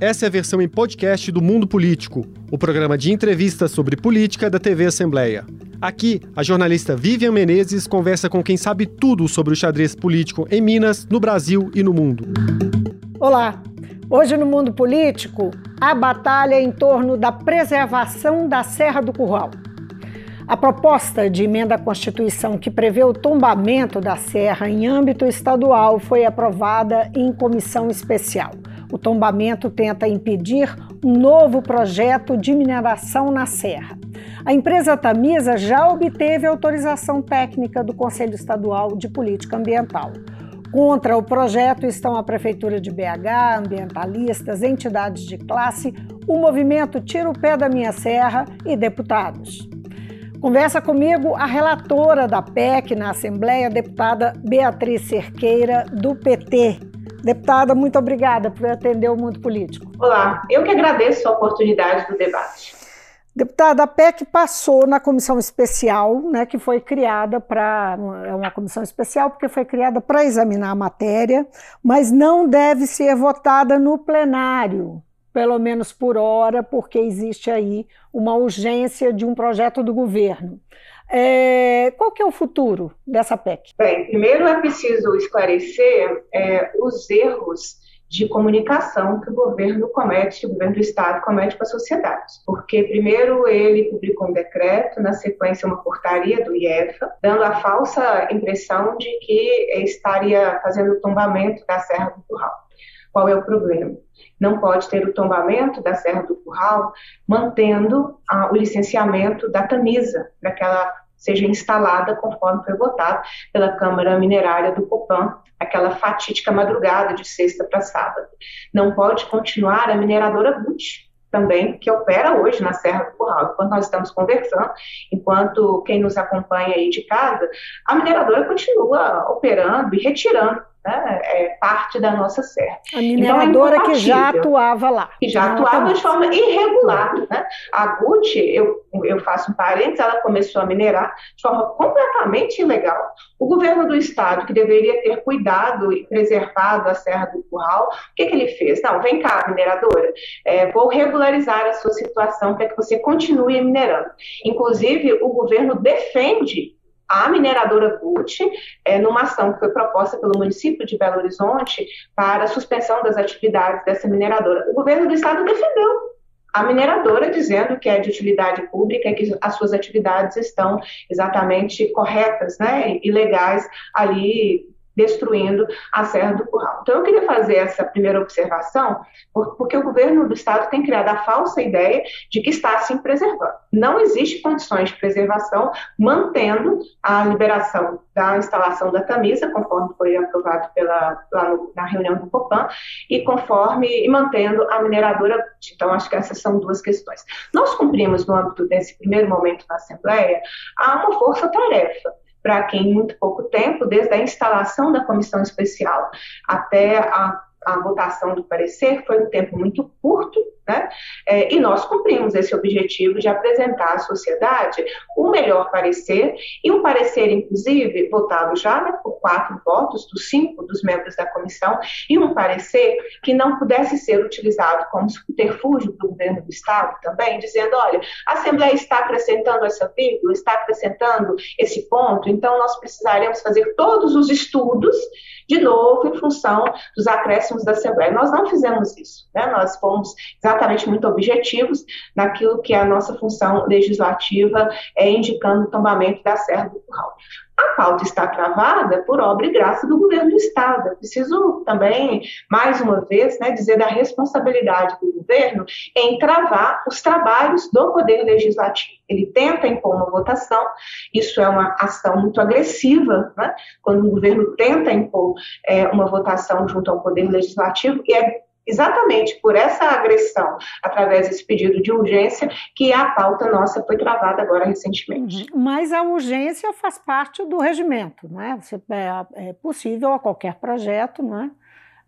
Essa é a versão em podcast do Mundo Político, o programa de entrevistas sobre política da TV Assembleia. Aqui, a jornalista Vivian Menezes conversa com quem sabe tudo sobre o xadrez político em Minas, no Brasil e no mundo. Olá! Hoje no Mundo Político, a batalha em torno da preservação da Serra do Curral. A proposta de emenda à Constituição que prevê o tombamento da serra em âmbito estadual foi aprovada em comissão especial. O tombamento tenta impedir um novo projeto de mineração na serra. A empresa Tamisa já obteve autorização técnica do Conselho Estadual de Política Ambiental. Contra o projeto estão a Prefeitura de BH, ambientalistas, entidades de classe, o movimento Tira o Pé da Minha Serra e deputados. Conversa comigo a relatora da PEC na Assembleia, deputada Beatriz Cerqueira, do PT. Deputada, muito obrigada por atender o mundo político. Olá, eu que agradeço a oportunidade do debate. Deputada, a PEC passou na comissão especial, né, que foi criada para. É uma comissão especial porque foi criada para examinar a matéria, mas não deve ser votada no plenário pelo menos por hora, porque existe aí uma urgência de um projeto do governo. É, qual que é o futuro dessa PEC? Bem, primeiro é preciso esclarecer é, os erros de comunicação que o governo comete, o governo do Estado comete com a sociedade. Porque, primeiro, ele publicou um decreto, na sequência, uma portaria do IEFA, dando a falsa impressão de que estaria fazendo o tombamento da Serra do Curral. Qual é o problema? Não pode ter o tombamento da Serra do Curral, mantendo ah, o licenciamento da Tamisa, para que ela seja instalada conforme foi votado pela Câmara Minerária do Copan, aquela fatídica madrugada de sexta para sábado. Não pode continuar a mineradora Gucci, também, que opera hoje na Serra do Curral. Enquanto nós estamos conversando, enquanto quem nos acompanha aí de casa, a mineradora continua operando e retirando né, é parte da nossa serra. A mineradora então, é que já atuava lá. Que já atuava de forma irregular. Né? A Gucci, eu, eu faço um parênteses, ela começou a minerar de forma completamente ilegal. O governo do estado, que deveria ter cuidado e preservado a Serra do Curral, o que, que ele fez? Não, vem cá, mineradora, é, vou regularizar a sua situação para que você continue minerando. Inclusive, o governo defende a mineradora Gucci, é, numa ação que foi proposta pelo município de Belo Horizonte para suspensão das atividades dessa mineradora. O governo do estado defendeu a mineradora dizendo que é de utilidade pública, que as suas atividades estão exatamente corretas, né, e legais ali destruindo a Serra do Curral. Então, eu queria fazer essa primeira observação, porque o governo do Estado tem criado a falsa ideia de que está se preservando. Não existe condições de preservação mantendo a liberação da instalação da camisa, conforme foi aprovado pela, lá no, na reunião do Copan, e conforme e mantendo a mineradora. Então, acho que essas são duas questões. Nós cumprimos, no âmbito desse primeiro momento na Assembleia, uma força-tarefa para que em muito pouco tempo, desde a instalação da comissão especial até a a votação do parecer foi um tempo muito curto, né? É, e nós cumprimos esse objetivo de apresentar à sociedade o melhor parecer, e um parecer, inclusive, votado já né, por quatro votos dos cinco dos membros da comissão, e um parecer que não pudesse ser utilizado como subterfúgio do governo do Estado também, dizendo: olha, a Assembleia está acrescentando essa vírgula, está acrescentando esse ponto, então nós precisaremos fazer todos os estudos de novo em função dos acréscimos da Assembleia. Nós não fizemos isso, né? nós fomos exatamente muito objetivos naquilo que é a nossa função legislativa é indicando o tombamento da Serra do Curral. A pauta está travada por obra e graça do governo do Estado. Eu preciso também, mais uma vez, né, dizer da responsabilidade do governo em travar os trabalhos do Poder Legislativo. Ele tenta impor uma votação, isso é uma ação muito agressiva, né, quando o governo tenta impor é, uma votação junto ao Poder Legislativo, e é exatamente por essa agressão, através desse pedido de urgência, que a pauta nossa foi travada agora recentemente. Mas a urgência faz parte do regimento, não é? É, é possível a qualquer projeto, não é?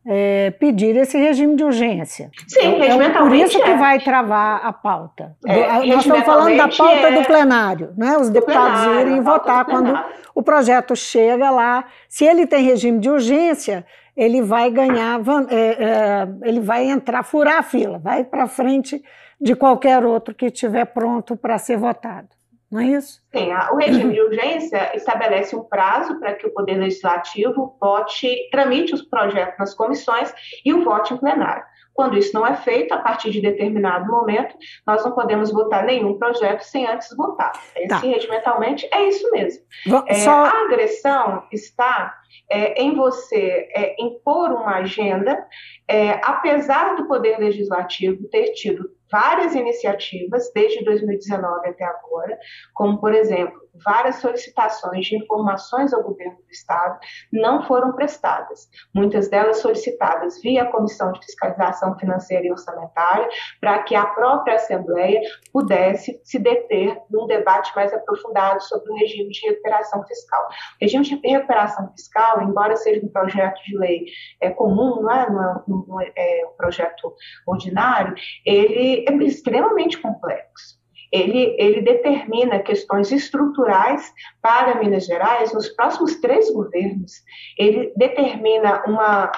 É, pedir esse regime de urgência. Sim, então, é por isso que é. vai travar a pauta. É, Nós estamos falando da pauta é... do plenário, né? Os deputados plenário, irem votar quando o projeto chega lá. Se ele tem regime de urgência, ele vai ganhar, é, ele vai entrar, furar a fila, vai para frente de qualquer outro que estiver pronto para ser votado não é isso? Sim, o regime de urgência estabelece um prazo para que o Poder Legislativo vote, tramite os projetos nas comissões e o vote em plenário. Quando isso não é feito, a partir de determinado momento, nós não podemos votar nenhum projeto sem antes votar. Tá. Regimentalmente, é isso mesmo. É, Só... A agressão está é, em você é, impor uma agenda, é, apesar do Poder Legislativo ter tido várias iniciativas desde 2019 até agora, como, por exemplo, várias solicitações de informações ao governo do Estado não foram prestadas, muitas delas solicitadas via Comissão de Fiscalização Financeira e Orçamentária, para que a própria Assembleia pudesse se deter num debate mais aprofundado sobre o regime de recuperação fiscal. O regime de recuperação fiscal, embora seja um projeto de lei é, comum, não é, não é, não é um projeto ordinário, ele é extremamente complexo ele, ele determina questões estruturais para Minas Gerais nos próximos três governos. Ele determina uma,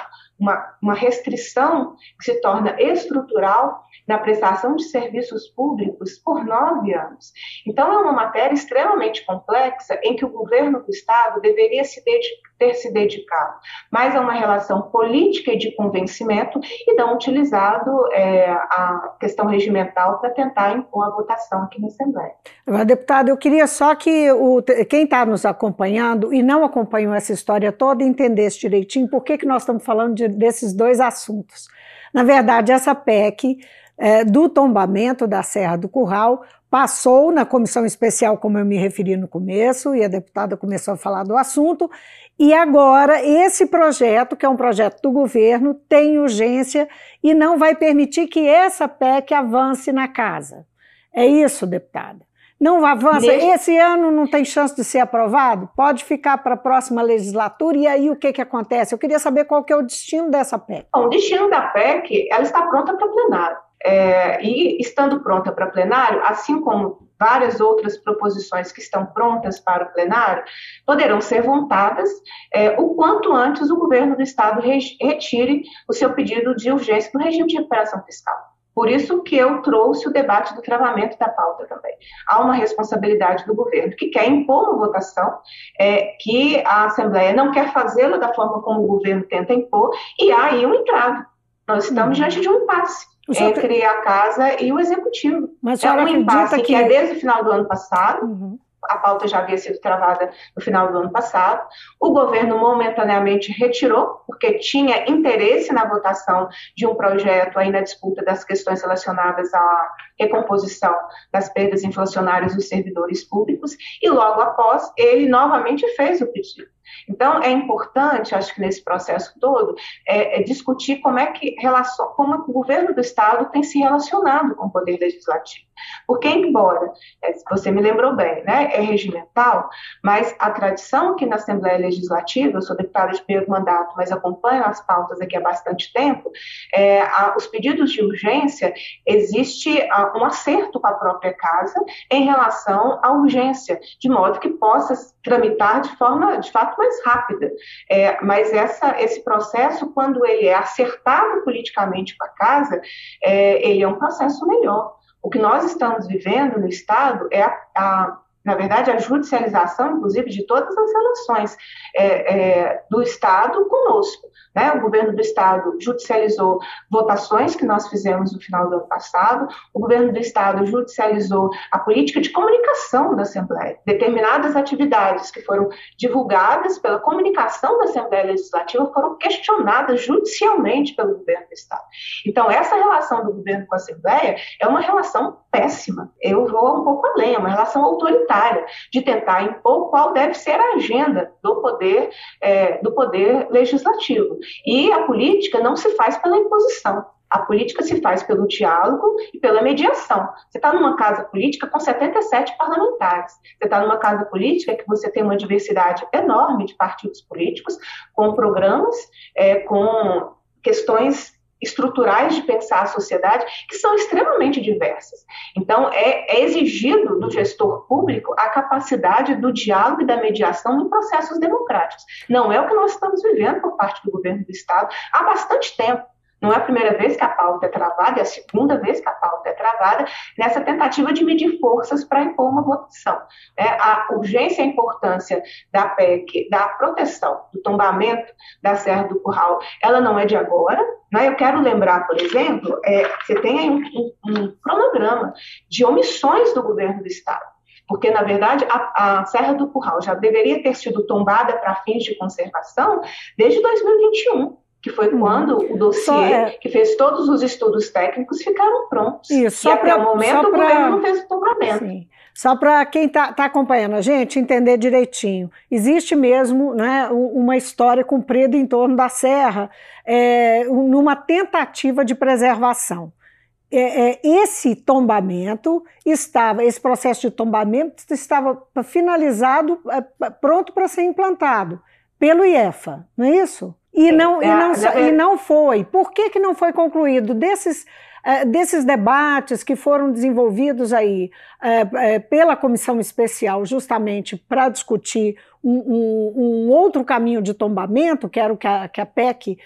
uma, uma restrição que se torna estrutural na prestação de serviços públicos por nove anos. Então, é uma matéria extremamente complexa em que o governo do Estado deveria se ter se dedicado mais a uma relação política e de convencimento e não utilizado é, a questão regimental para tentar impor a votação aqui na Assembleia. Agora, deputado, eu queria só que o, quem está nos acompanhando e não acompanhou essa história toda entendesse direitinho por que, que nós estamos falando de, desses dois assuntos. Na verdade, essa PEC é, do tombamento da Serra do Curral passou na comissão especial, como eu me referi no começo, e a deputada começou a falar do assunto, e agora esse projeto, que é um projeto do governo, tem urgência e não vai permitir que essa PEC avance na casa. É isso, deputada? Não avança. Neste... Esse ano não tem chance de ser aprovado? Pode ficar para a próxima legislatura? E aí o que, que acontece? Eu queria saber qual que é o destino dessa PEC. Bom, o destino da PEC, ela está pronta para plenário. É, e estando pronta para plenário, assim como várias outras proposições que estão prontas para o plenário, poderão ser votadas é, o quanto antes o governo do Estado retire o seu pedido de urgência no regime de recuperação fiscal. Por isso que eu trouxe o debate do travamento da pauta também. Há uma responsabilidade do governo que quer impor uma votação, é, que a Assembleia não quer fazê-la da forma como o governo tenta impor, e há aí um entrave. Nós estamos uhum. diante de um impasse entre a casa e o executivo. Mas é um impasse que... que... é desde o final do ano passado. Uhum. A pauta já havia sido travada no final do ano passado. O governo momentaneamente retirou, porque tinha interesse na votação de um projeto aí na disputa das questões relacionadas à recomposição das perdas inflacionárias dos servidores públicos, e logo após ele novamente fez o pedido. Então, é importante, acho que nesse processo todo, é, é discutir como é que como o governo do Estado tem se relacionado com o Poder Legislativo. Porque, embora, é, você me lembrou bem, né, é regimental, mas a tradição aqui na Assembleia Legislativa, eu sou deputada de primeiro mandato, mas acompanho as pautas aqui há bastante tempo, é, a, os pedidos de urgência, existe a, um acerto com a própria casa em relação à urgência, de modo que possa tramitar de forma, de fato, mais rápida. É, mas essa, esse processo, quando ele é acertado politicamente com a casa, é, ele é um processo melhor. O que nós estamos vivendo no Estado é a, a na verdade, a judicialização, inclusive, de todas as relações é, é, do Estado conosco. Né? O governo do Estado judicializou votações que nós fizemos no final do ano passado, o governo do Estado judicializou a política de comunicação da Assembleia. Determinadas atividades que foram divulgadas pela comunicação da Assembleia Legislativa foram questionadas judicialmente pelo governo do Estado. Então, essa relação do governo com a Assembleia é uma relação péssima. Eu vou um pouco além, é uma relação autoritária, de tentar impor qual deve ser a agenda do poder, é, do poder legislativo. E a política não se faz pela imposição. A política se faz pelo diálogo e pela mediação. Você está numa casa política com 77 parlamentares. Você está numa casa política que você tem uma diversidade enorme de partidos políticos, com programas, é, com questões estruturais de pensar a sociedade que são extremamente diversas. Então, é, é, exigido do gestor público a capacidade do diálogo e da mediação em processos democráticos. Não é o que nós estamos vivendo por parte do governo do Estado há bastante tempo. Não é a primeira vez que a pauta é travada, é a segunda vez que a pauta é travada, nessa tentativa de medir forças para impor uma votação. É, a urgência e a importância da PEC, da proteção, do tombamento da Serra do Curral, ela não é de agora. Né? Eu quero lembrar, por exemplo, é, você tem aí um, um, um cronograma de omissões do governo do Estado porque, na verdade, a, a, Serra do Curral já deveria ter sido tombada para fins de conservação desde 2021 que foi uhum. quando o dossiê, é... que fez todos os estudos técnicos, ficaram prontos. Isso, e até pra, o momento pra... o governo não fez o tombamento. Sim. Só para quem está tá acompanhando a gente entender direitinho, existe mesmo né, uma história comprida em torno da serra, é, numa tentativa de preservação. É, é, esse tombamento estava, esse processo de tombamento estava finalizado, é, pronto para ser implantado pelo IEFA, não é isso? E não, e, é, não, e não foi. Por que, que não foi concluído? Desses, uh, desses debates que foram desenvolvidos aí uh, uh, pela comissão especial, justamente para discutir um, um, um, outro caminho de tombamento, que era o que a, que a PEC,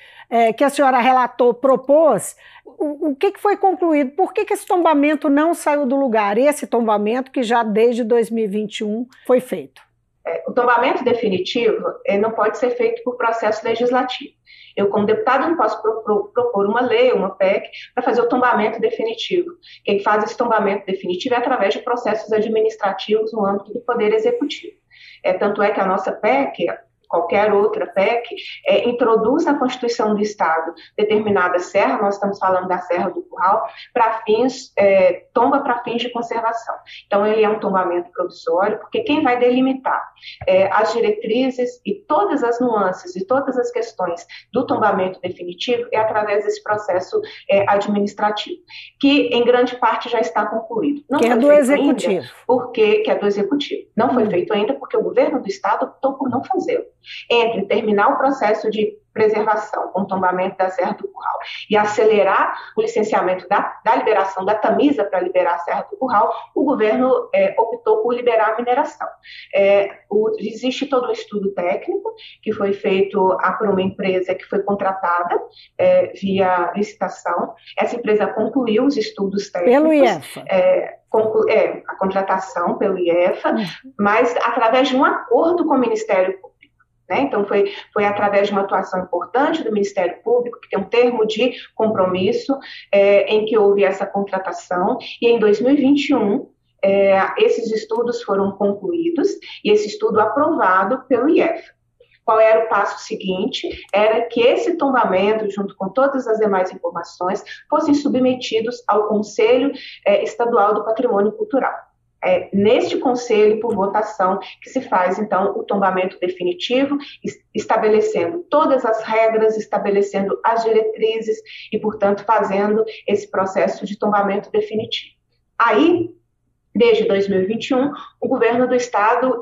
que a senhora relatou, propôs, o, o que, que foi concluído? Por que, que esse tombamento não saiu do lugar? Esse tombamento que já desde 2021 foi feito. É, o tombamento definitivo não pode ser feito por processo legislativo. Eu, como deputado, não posso propor uma lei, uma PEC, para fazer o tombamento definitivo. Quem faz esse tombamento definitivo é através de processos administrativos no âmbito do Poder Executivo. É, tanto é que a nossa PEC, qualquer outra PEC, é, introduz na Constituição do Estado determinada serra, nós estamos falando da Serra do Curral, para fins, é, tomba para fins de conservação. Então, ele é um tombamento provisório, porque quem vai delimitar é, as diretrizes e todas as nuances e todas as questões do tombamento definitivo é através desse processo é, administrativo, que em grande parte já está concluído. Não que é do Executivo. Porque, que é do Executivo. Não hum. foi feito ainda porque o governo do Estado optou por não fazê-lo entre terminar o processo de preservação, com o tombamento da Serra do Curral, e acelerar o licenciamento da, da liberação da Tamisa para liberar a Serra do Curral, o governo é, optou por liberar a mineração. É, o, existe todo um estudo técnico que foi feito a, por uma empresa que foi contratada é, via licitação. Essa empresa concluiu os estudos técnicos. Pelo IEFA. É, é, a contratação pelo IEFA, uhum. mas através de um acordo com o Ministério Público. Né? Então, foi, foi através de uma atuação importante do Ministério Público, que tem um termo de compromisso, é, em que houve essa contratação, e em 2021, é, esses estudos foram concluídos, e esse estudo aprovado pelo IEF. Qual era o passo seguinte? Era que esse tombamento, junto com todas as demais informações, fossem submetidos ao Conselho é, Estadual do Patrimônio Cultural é neste conselho, por votação, que se faz, então, o tombamento definitivo, estabelecendo todas as regras, estabelecendo as diretrizes e, portanto, fazendo esse processo de tombamento definitivo. Aí, desde 2021, o governo do estado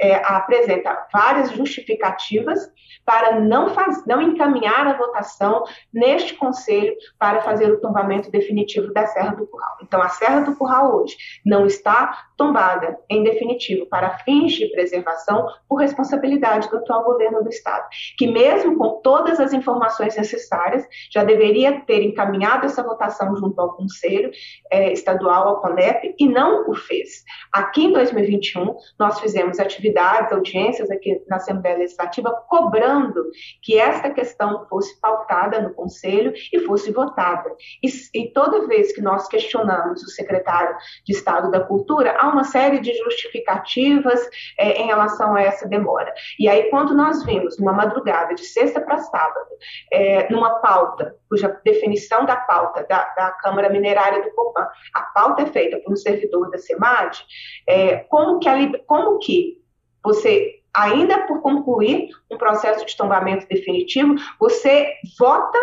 é, apresenta várias justificativas para não, faz, não encaminhar a votação neste conselho para fazer o tombamento definitivo da Serra do Curral. Então, a Serra do Curral hoje não está tombada em definitivo para fins de preservação por responsabilidade do atual governo do estado, que mesmo com todas as informações necessárias, já deveria ter encaminhado essa votação junto ao conselho é, estadual, ao CONEP, e não o fez. Aqui em 2021, nós fizemos atividades, audiências aqui na Assembleia Legislativa, cobrando que esta questão fosse pautada no Conselho e fosse votada. E, e toda vez que nós questionamos o secretário de Estado da Cultura, há uma série de justificativas é, em relação a essa demora. E aí, quando nós vimos, numa madrugada de sexta para sábado, é, numa pauta, cuja definição da pauta da, da Câmara Minerária do Copan, a pauta é feita por um servidor da SEMAD, é, como, que a, como que você ainda por concluir um processo de tombamento definitivo, você vota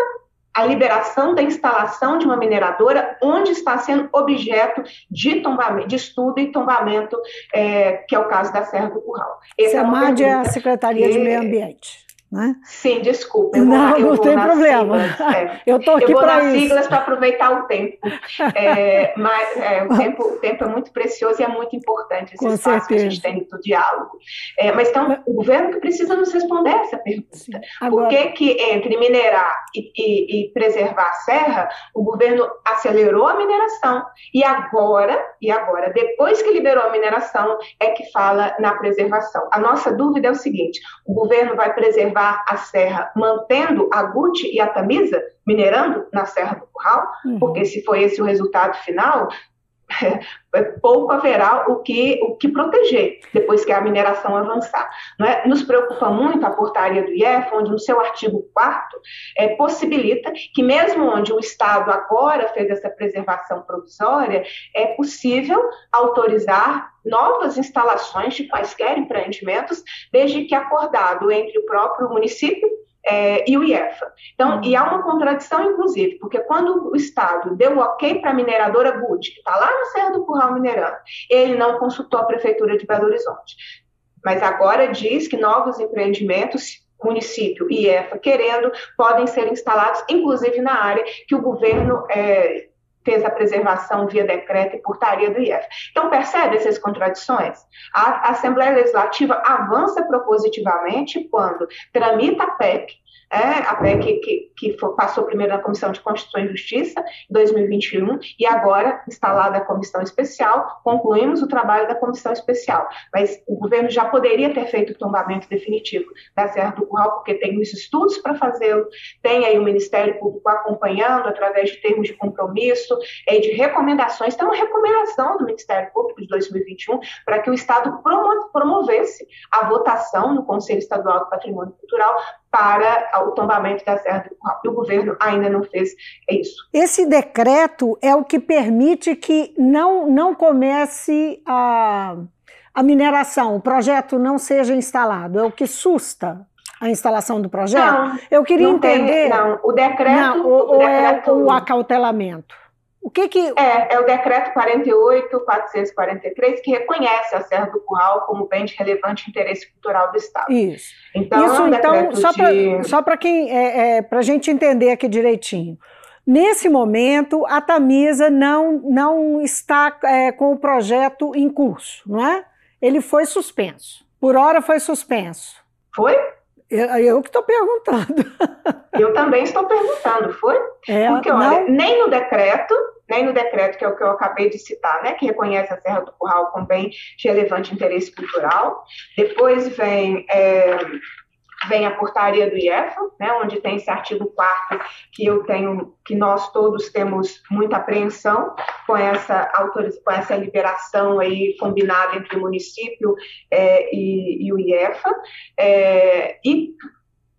a liberação da instalação de uma mineradora onde está sendo objeto de, tombamento, de estudo e tombamento, é, que é o caso da Serra do Curral. Essa é, é a Secretaria de Meio Ambiente. Né? Sim, desculpa. não, não tem problema. é. Eu estou aqui para isso. siglas para aproveitar o tempo. É, mas é, o, tempo, o tempo é muito precioso e é muito importante esse Com espaço certeza. que a gente tem do diálogo. É, mas então, o governo que precisa nos responder essa pergunta. Agora... Por que, que entre minerar e, e, e preservar a serra, o governo acelerou a mineração e agora, e agora, depois que liberou a mineração, é que fala na preservação. A nossa dúvida é o seguinte: o governo vai preservar a serra mantendo a Guti e a Tamisa minerando na Serra do Curral, uhum. porque se foi esse o resultado final, pouco haverá o que, o que proteger depois que a mineração avançar. É? Nos preocupa muito a portaria do IEF, onde no seu artigo 4 é, possibilita que mesmo onde o Estado agora fez essa preservação provisória, é possível autorizar novas instalações de quaisquer empreendimentos, desde que acordado entre o próprio município é, e o IEFA. Então, e há uma contradição, inclusive, porque quando o Estado deu o ok para a mineradora Good, que está lá na Serra do Curral minerando, ele não consultou a Prefeitura de Belo Horizonte. Mas agora diz que novos empreendimentos, município e IEFA querendo, podem ser instalados, inclusive na área que o governo é, fez a preservação via decreto e portaria do IEF. Então, percebe essas contradições? A Assembleia Legislativa avança propositivamente quando tramita a PEC, é, a PEC que, que passou primeiro na Comissão de Constituição e Justiça, em 2021, e agora, instalada a Comissão Especial, concluímos o trabalho da Comissão Especial. Mas o governo já poderia ter feito o tombamento definitivo da Serra do Curral, porque tem os estudos para fazê-lo, tem aí o Ministério Público acompanhando, através de termos de compromisso e de recomendações. Tem uma recomendação do Ministério Público de 2021 para que o Estado promovesse a votação no Conselho Estadual do Patrimônio Cultural para o tombamento da Serra do Curral. E o governo ainda não fez isso. Esse decreto é o que permite que não, não comece a, a mineração, o projeto não seja instalado, é o que susta a instalação do projeto? Não, Eu queria entender. Tem, não, o decreto. Não, ou, o decreto, é o acautelamento? O que que... É, é o decreto 48.443 que reconhece a Serra do Curral como bem de relevante interesse cultural do Estado. Isso. Então, Isso, é um então só de... para quem, é, é, para a gente entender aqui direitinho. Nesse momento, a Tamisa não, não está é, com o projeto em curso, não é? Ele foi suspenso. Por hora foi suspenso. Foi? Eu, eu que estou perguntando. Eu também estou perguntando, foi? É, Porque, olha, não... nem no decreto, nem no decreto, que é o que eu acabei de citar, né, que reconhece a Serra do Curral como bem de relevante interesse cultural. Depois vem. É, vem a portaria do IEFA, né, onde tem esse artigo 4 que eu tenho, que nós todos temos muita apreensão com essa com essa liberação aí combinada entre o município é, e, e, o IEFA, é, e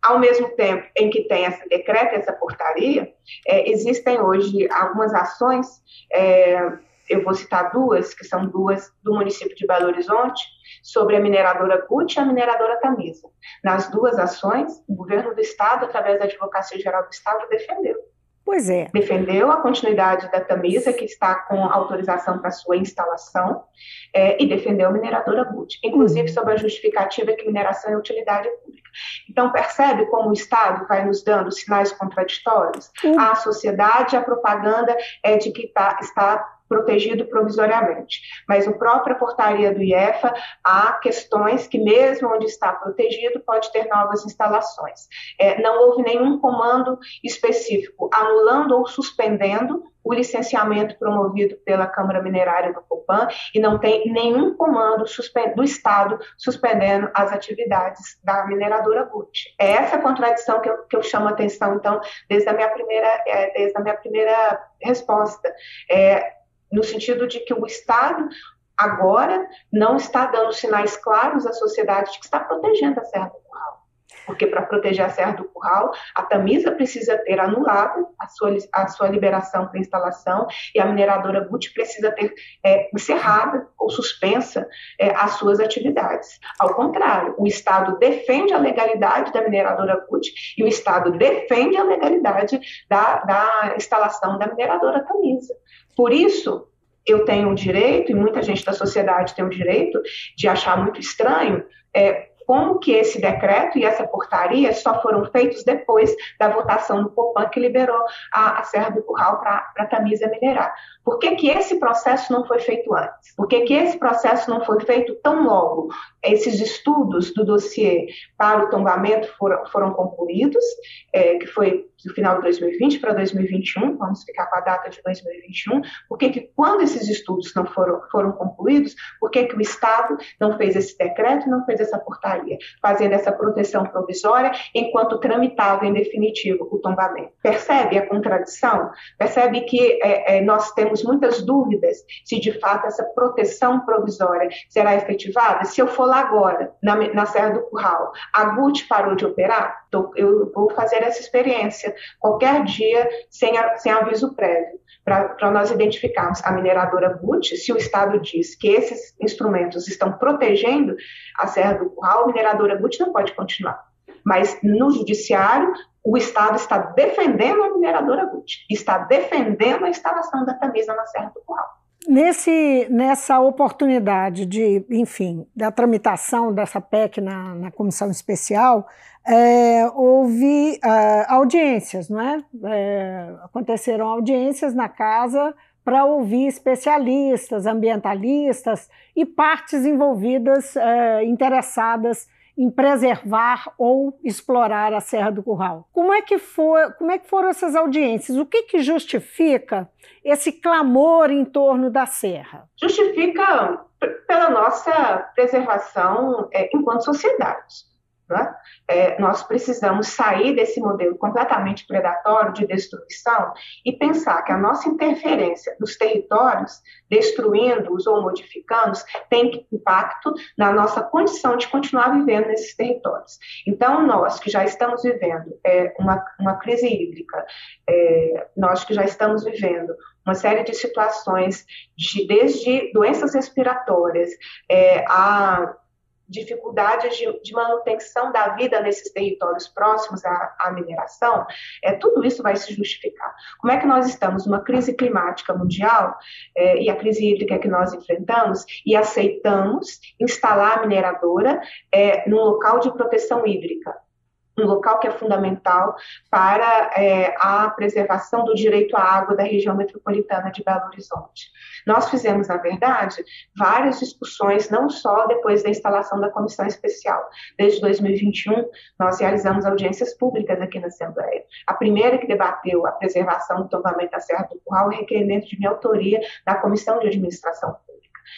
ao mesmo tempo em que tem esse decreto, essa portaria, é, existem hoje algumas ações, é, eu vou citar duas, que são duas do município de Belo Horizonte, sobre a mineradora CUT e a mineradora Tamisa. Nas duas ações, o governo do Estado, através da Advocacia Geral do Estado, defendeu. Pois é. Defendeu a continuidade da Tamisa, que está com autorização para sua instalação, é, e defendeu a mineradora GUT, inclusive sob a justificativa que mineração é utilidade pública. Então, percebe como o Estado vai nos dando sinais contraditórios? A sociedade, a propaganda é de que tá, está protegido provisoriamente. Mas no própria portaria do IEFA há questões que, mesmo onde está protegido, pode ter novas instalações. É, não houve nenhum comando específico anulando ou suspendendo o licenciamento promovido pela Câmara Minerária do Copan e não tem nenhum comando do Estado suspendendo as atividades da mineradora GUT. É essa contradição que eu, que eu chamo a atenção, então, desde a minha primeira, é, desde a minha primeira resposta. É, no sentido de que o Estado agora não está dando sinais claros à sociedade de que está protegendo a Serra do Curral. Porque para proteger a Serra do Curral, a Tamisa precisa ter anulado a sua, a sua liberação para instalação e a mineradora Gucci precisa ter é, encerrada ou suspensa é, as suas atividades. Ao contrário, o Estado defende a legalidade da mineradora Gucci e o Estado defende a legalidade da, da instalação da mineradora Tamisa. Por isso, eu tenho o direito, e muita gente da sociedade tem o direito, de achar muito estranho é, como que esse decreto e essa portaria só foram feitos depois da votação do Copan que liberou a, a Serra do Curral para a Tamisa minerar. Por que, que esse processo não foi feito antes? Por que, que esse processo não foi feito tão logo? Esses estudos do dossiê para o tombamento foram, foram concluídos, é, que foi do final de 2020 para 2021, vamos ficar com a data de 2021, por que, que quando esses estudos não foram, foram concluídos, por que, que o Estado não fez esse decreto, não fez essa portaria, fazendo essa proteção provisória enquanto tramitava em definitivo o tombamento? Percebe a contradição? Percebe que é, é, nós temos muitas dúvidas se de fato essa proteção provisória será efetivada? Se eu for lá agora, na, na Serra do Curral, a GUT parou de operar, eu vou fazer essa experiência qualquer dia sem, a, sem aviso prévio, para nós identificarmos a mineradora GUT, se o Estado diz que esses instrumentos estão protegendo a Serra do Curral, a mineradora GUT não pode continuar. Mas no judiciário, o Estado está defendendo a mineradora GUT, está defendendo a instalação da camisa na Serra do Curral. Nesse, nessa oportunidade de, enfim, da tramitação dessa PEC na, na comissão especial, é, houve uh, audiências, não é? é? Aconteceram audiências na casa para ouvir especialistas, ambientalistas e partes envolvidas, é, interessadas em preservar ou explorar a Serra do Curral. Como é que, como é que foram essas audiências? O que, que justifica esse clamor em torno da Serra? Justifica pela nossa preservação é, enquanto sociedade. Né? É, nós precisamos sair desse modelo completamente predatório de destruição e pensar que a nossa interferência nos territórios, destruindo-os ou modificando-os, tem impacto na nossa condição de continuar vivendo nesses territórios. Então, nós que já estamos vivendo é, uma, uma crise hídrica, é, nós que já estamos vivendo uma série de situações, de, desde doenças respiratórias é, a dificuldades de, de, manutenção da vida nesses territórios próximos à, à, mineração, é, tudo isso vai se justificar. Como é que nós estamos numa crise climática mundial é, e a crise hídrica que nós enfrentamos e aceitamos instalar a mineradora é, num local de proteção hídrica? Um local que é fundamental para é, a preservação do direito à água da região metropolitana de Belo Horizonte. Nós fizemos, na verdade, várias discussões, não só depois da instalação da comissão especial. Desde 2021, nós realizamos audiências públicas aqui na Assembleia. A primeira que debateu a preservação do tombamento da Serra do Curral requerimento de minha autoria da Comissão de Administração.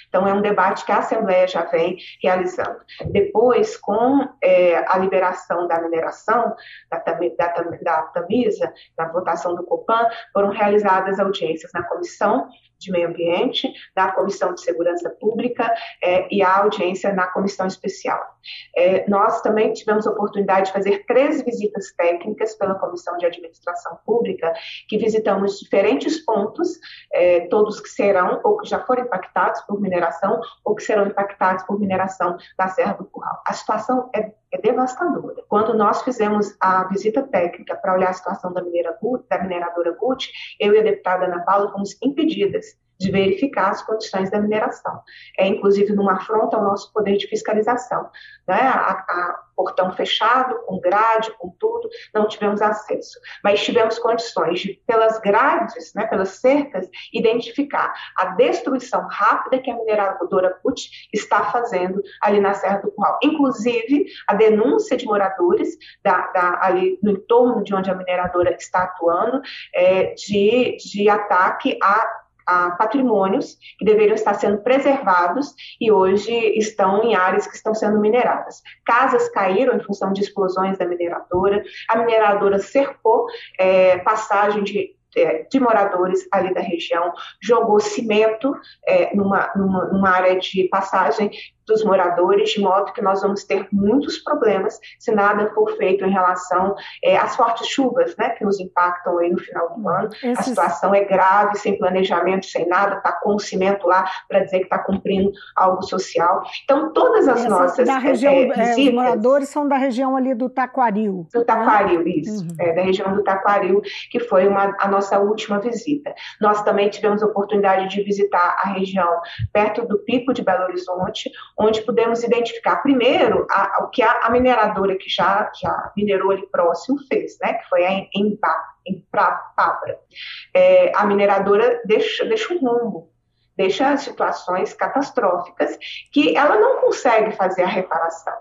Então, é um debate que a Assembleia já vem realizando. Depois, com é, a liberação da mineração, da, da, da Tamisa, na votação do COPAN, foram realizadas audiências na Comissão de Meio Ambiente, da Comissão de Segurança Pública é, e a audiência na Comissão Especial. É, nós também tivemos a oportunidade de fazer três visitas técnicas pela Comissão de Administração Pública, que visitamos diferentes pontos, é, todos que serão ou que já foram impactados por mineração ou que serão impactados por mineração da Serra do Curral. A situação é é devastadora. Quando nós fizemos a visita técnica para olhar a situação da, mineradora Gucci, eu e a deputada Ana Paula fomos impedidas de verificar as condições da mineração. É, inclusive, numa afronta ao nosso poder de fiscalização. Né? A, a, portão fechado, com grade, com tudo, não tivemos acesso. Mas tivemos condições de, pelas grades, né, pelas cercas, identificar a destruição rápida que a mineradora CUT está fazendo ali na Serra do Curral. Inclusive, a denúncia de moradores da, da, ali no entorno de onde a mineradora está atuando é, de, de ataque a a patrimônios que deveriam estar sendo preservados e hoje estão em áreas que estão sendo mineradas. Casas caíram em função de explosões da mineradora, a mineradora cercou é, passagem de é, de moradores ali da região, jogou cimento é, numa, numa, numa, área de passagem dos moradores, de modo que nós vamos ter muitos problemas se nada for feito em relação é, às fortes chuvas, né, que nos impactam aí no final do ano. Esses... A situação é grave, sem planejamento, sem nada, está com o cimento lá para dizer que está cumprindo algo social. Então, todas as Essa, nossas da região, é, visitas, Os moradores são da região ali do Taquaril. Do Taquaril, né? isso. Uhum. É, da região do Taquaril, que foi uma, a nossa última visita. Nós também tivemos a oportunidade de visitar a região perto do Pico de Belo Horizonte, onde pudemos identificar, primeiro, a, o que a, a, mineradora que já, já minerou ali próximo fez, né, que foi a em, em Pabra. É, a mineradora deixa, deixa um rumbo, deixa situações catastróficas que ela não consegue fazer a reparação.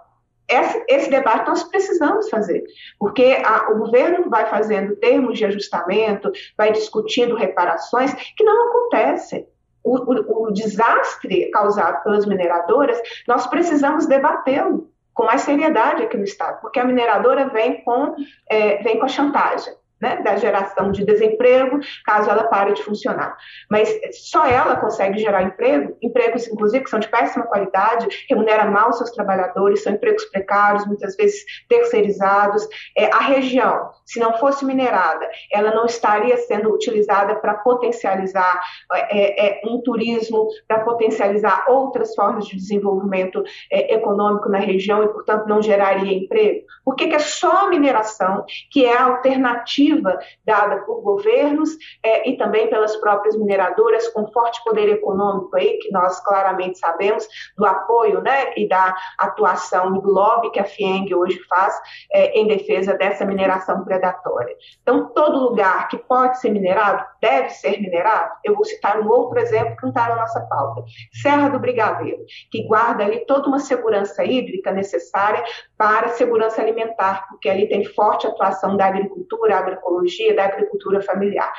Esse, esse, debate nós precisamos fazer, porque a, o governo vai fazendo termos de ajustamento, vai discutindo reparações que não acontecem. O, o, o desastre causado pelas mineradoras, nós precisamos debatê-lo com mais seriedade aqui no Estado, porque a mineradora vem com, é, vem com a chantagem né, da geração de desemprego, caso ela pare de funcionar. Mas só ela consegue gerar emprego, empregos, inclusive, que são de péssima qualidade, remunera mal seus trabalhadores, são empregos precários, muitas vezes terceirizados. É, a região, se não fosse minerada, ela não estaria sendo utilizada para potencializar é, é, um turismo, para potencializar outras formas de desenvolvimento é, econômico na região e, portanto, não geraria emprego. Por que, que é só a mineração que é a alternativa dada por governos é, e também pelas próprias mineradoras com forte poder econômico aí, que nós claramente sabemos do apoio né, e da atuação do lobby que a FIENG hoje faz é, em defesa dessa mineração predatória. Então, todo lugar que pode ser minerado deve ser minerado. Eu vou citar um outro exemplo que não está na nossa pauta. Serra do Brigadeiro, que guarda ali toda uma segurança hídrica necessária para segurança alimentar, porque ali tem forte atuação da agricultura, agroecologia, da agricultura familiar.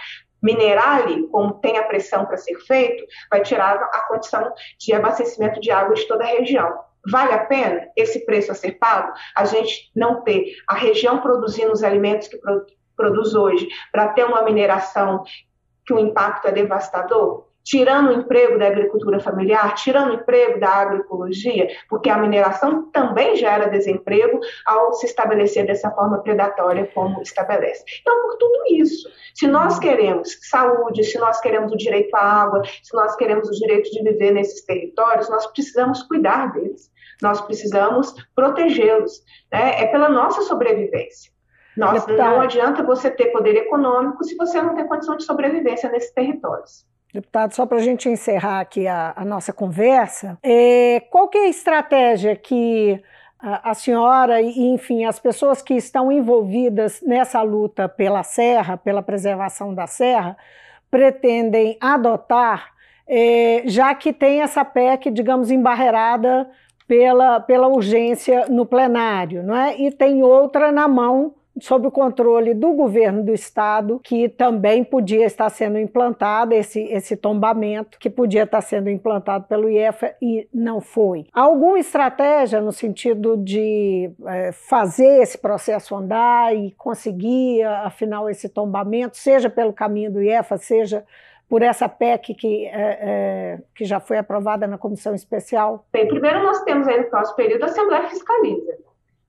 Minerar ali, como tem a pressão para ser feito, vai tirar a condição de abastecimento de água de toda a região. Vale a pena esse preço a ser pago? A gente não ter a região produzindo os alimentos que produz hoje, para ter uma mineração que o impacto é devastador? Tirando o emprego da agricultura familiar, tirando o emprego da agroecologia, porque a mineração também gera desemprego ao se estabelecer dessa forma predatória como estabelece. Então, por tudo isso, se nós queremos saúde, se nós queremos o direito à água, se nós queremos o direito de viver nesses territórios, nós precisamos cuidar deles, nós precisamos protegê-los. Né? É pela nossa sobrevivência. Nossa, não adianta você ter poder econômico se você não tem condição de sobrevivência nesses territórios. Deputado, só para a gente encerrar aqui a, a nossa conversa, é, qual que é a estratégia que a, a senhora e, enfim, as pessoas que estão envolvidas nessa luta pela serra, pela preservação da serra, pretendem adotar, é, já que tem essa PEC, digamos, embarreirada pela, pela urgência no plenário, não é? E tem outra na mão sob o controle do governo do estado, que também podia estar sendo implantado esse, esse tombamento, que podia estar sendo implantado pelo IEFA e não foi. Alguma estratégia no sentido de é, fazer esse processo andar e conseguir, afinal, esse tombamento, seja pelo caminho do IEFA, seja por essa PEC que, é, é, que já foi aprovada na comissão especial? Bem, primeiro nós temos aí no próximo período a Assembleia Fiscaliza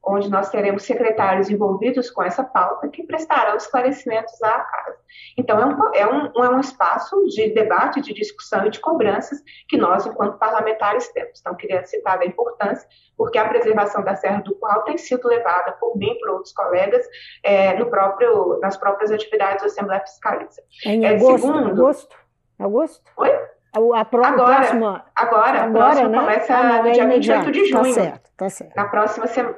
onde nós teremos secretários envolvidos com essa pauta que prestarão esclarecimentos à casa. Então, é um, é um, é um espaço de debate, de discussão e de cobranças que nós, enquanto parlamentares, temos. Então, queria citar a importância, porque a preservação da Serra do Curral tem sido levada por mim e por outros colegas é, no próprio, nas próprias atividades da Assembleia Fiscaliza. É em agosto, segundo, agosto? Agosto? Oi? A, prova, agora, próxima, agora, agora, né? começa ah, não, no é dia 28 de tá junho. Tá certo, tá certo. Na próxima semana,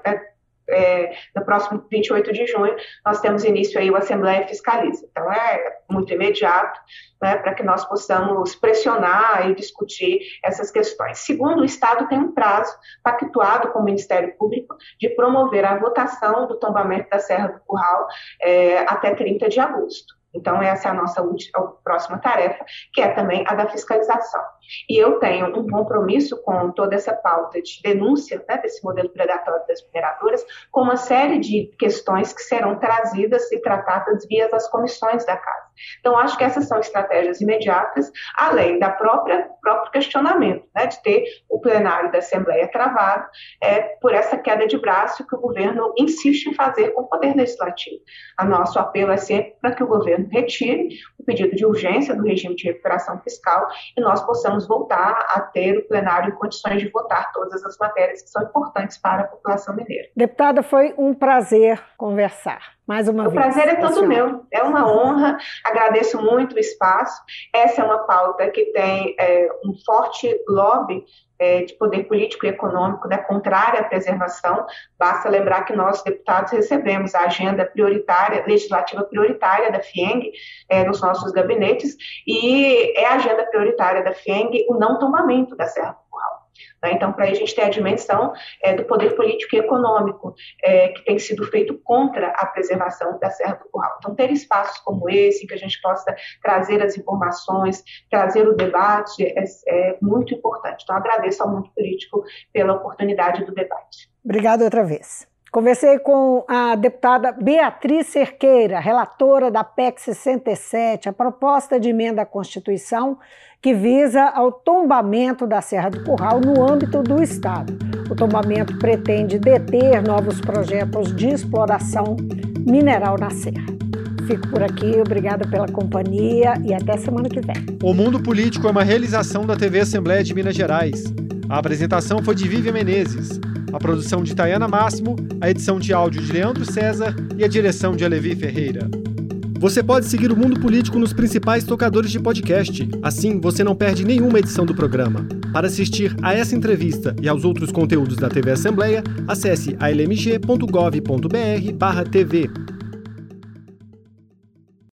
é, no próximo 28 de junho, nós temos início aí o Assembleia Fiscaliza. Então, é muito imediato, né, para que nós possamos pressionar e discutir essas questões. Segundo, o Estado tem um prazo pactuado com o Ministério Público de promover a votação do tombamento da Serra do Curral é, até 30 de agosto. Então, essa é a nossa última, a próxima tarefa, que é também a da fiscalização. E eu tenho um compromisso com toda essa pauta de denúncia né, desse modelo predatório das mineradoras, com uma série de questões que serão trazidas e tratadas via as comissões da casa. Então, acho que essas são estratégias imediatas, além da própria próprio questionamento, né, de ter o plenário da Assembleia travado é, por essa queda de braço que o governo insiste em fazer com o Poder Legislativo. Nosso apelo é sempre para que o governo retire o pedido de urgência do regime de recuperação fiscal e nós possamos voltar a ter o plenário em condições de votar todas as matérias que são importantes para a população mineira. Deputada, foi um prazer conversar. Mais uma o vez. O prazer é todo meu, é uma honra, agradeço muito o espaço. Essa é uma pauta que tem é, um forte lobby é, de poder político e econômico, né, contrária à preservação. Basta lembrar que nós, deputados, recebemos a agenda prioritária, legislativa prioritária da FIENG é, nos nossos gabinetes, e é a agenda prioritária da FIENG o não tombamento da Serra? Então, para a gente ter a dimensão é, do poder político e econômico é, que tem sido feito contra a preservação da Serra do Curral. Então, ter espaços como esse, que a gente possa trazer as informações, trazer o debate, é, é muito importante. Então, agradeço ao mundo político pela oportunidade do debate. Obrigada outra vez. Conversei com a deputada Beatriz Cerqueira, relatora da PEC 67, a proposta de emenda à Constituição que visa ao tombamento da Serra do Curral no âmbito do Estado. O tombamento pretende deter novos projetos de exploração mineral na Serra. Fico por aqui, obrigada pela companhia e até semana que vem. O Mundo Político é uma realização da TV Assembleia de Minas Gerais. A apresentação foi de Vivian Menezes, a produção de Tayana Máximo, a edição de áudio de Leandro César e a direção de Alevi Ferreira. Você pode seguir o Mundo Político nos principais tocadores de podcast. Assim, você não perde nenhuma edição do programa. Para assistir a essa entrevista e aos outros conteúdos da TV Assembleia, acesse almg.gov.br/tv.